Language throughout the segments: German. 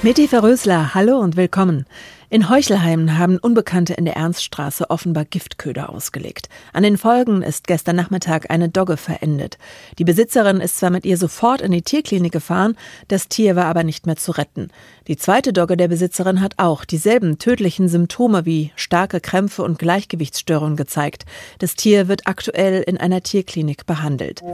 Mitti Verrösler, hallo und willkommen. In Heuchelheim haben Unbekannte in der Ernststraße offenbar Giftköder ausgelegt. An den Folgen ist gestern Nachmittag eine Dogge verendet. Die Besitzerin ist zwar mit ihr sofort in die Tierklinik gefahren, das Tier war aber nicht mehr zu retten. Die zweite Dogge der Besitzerin hat auch dieselben tödlichen Symptome wie starke Krämpfe und Gleichgewichtsstörungen gezeigt. Das Tier wird aktuell in einer Tierklinik behandelt.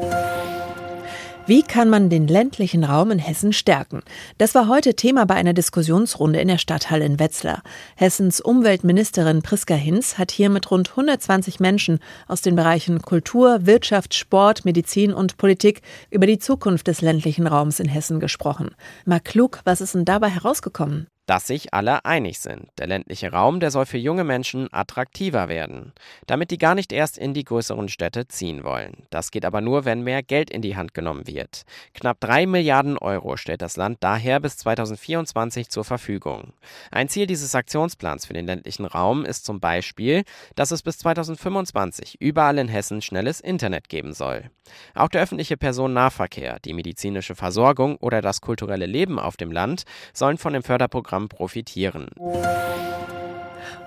Wie kann man den ländlichen Raum in Hessen stärken? Das war heute Thema bei einer Diskussionsrunde in der Stadthalle in Wetzlar. Hessens Umweltministerin Priska Hinz hat hier mit rund 120 Menschen aus den Bereichen Kultur, Wirtschaft, Sport, Medizin und Politik über die Zukunft des ländlichen Raums in Hessen gesprochen. Marc Klug, was ist denn dabei herausgekommen? Dass sich alle einig sind. Der ländliche Raum, der soll für junge Menschen attraktiver werden, damit die gar nicht erst in die größeren Städte ziehen wollen. Das geht aber nur, wenn mehr Geld in die Hand genommen wird. Knapp drei Milliarden Euro stellt das Land daher bis 2024 zur Verfügung. Ein Ziel dieses Aktionsplans für den ländlichen Raum ist zum Beispiel, dass es bis 2025 überall in Hessen schnelles Internet geben soll. Auch der öffentliche Personennahverkehr, die medizinische Versorgung oder das kulturelle Leben auf dem Land sollen von dem Förderprogramm Programm profitieren.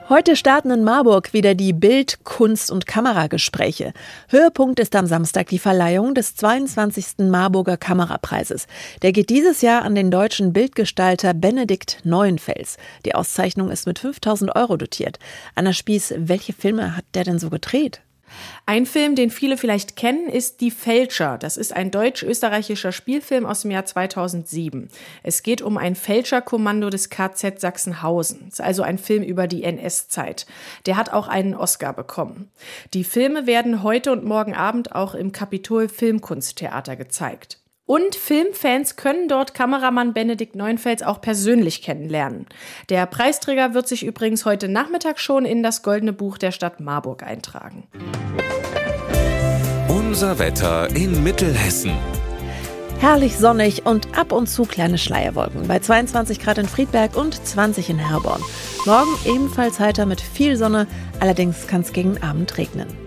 Heute starten in Marburg wieder die Bild-, Kunst- und Kameragespräche. Höhepunkt ist am Samstag die Verleihung des 22. Marburger Kamerapreises. Der geht dieses Jahr an den deutschen Bildgestalter Benedikt Neuenfels. Die Auszeichnung ist mit 5000 Euro dotiert. Anna Spieß, welche Filme hat der denn so gedreht? Ein Film, den viele vielleicht kennen, ist Die Fälscher. Das ist ein deutsch-österreichischer Spielfilm aus dem Jahr 2007. Es geht um ein Fälscherkommando des KZ Sachsenhausen. Also ein Film über die NS-Zeit. Der hat auch einen Oscar bekommen. Die Filme werden heute und morgen Abend auch im Kapitol Filmkunsttheater gezeigt. Und Filmfans können dort Kameramann Benedikt Neunfels auch persönlich kennenlernen. Der Preisträger wird sich übrigens heute Nachmittag schon in das Goldene Buch der Stadt Marburg eintragen. Unser Wetter in Mittelhessen. Herrlich sonnig und ab und zu kleine Schleierwolken bei 22 Grad in Friedberg und 20 in Herborn. Morgen ebenfalls heiter mit viel Sonne, allerdings kann es gegen Abend regnen.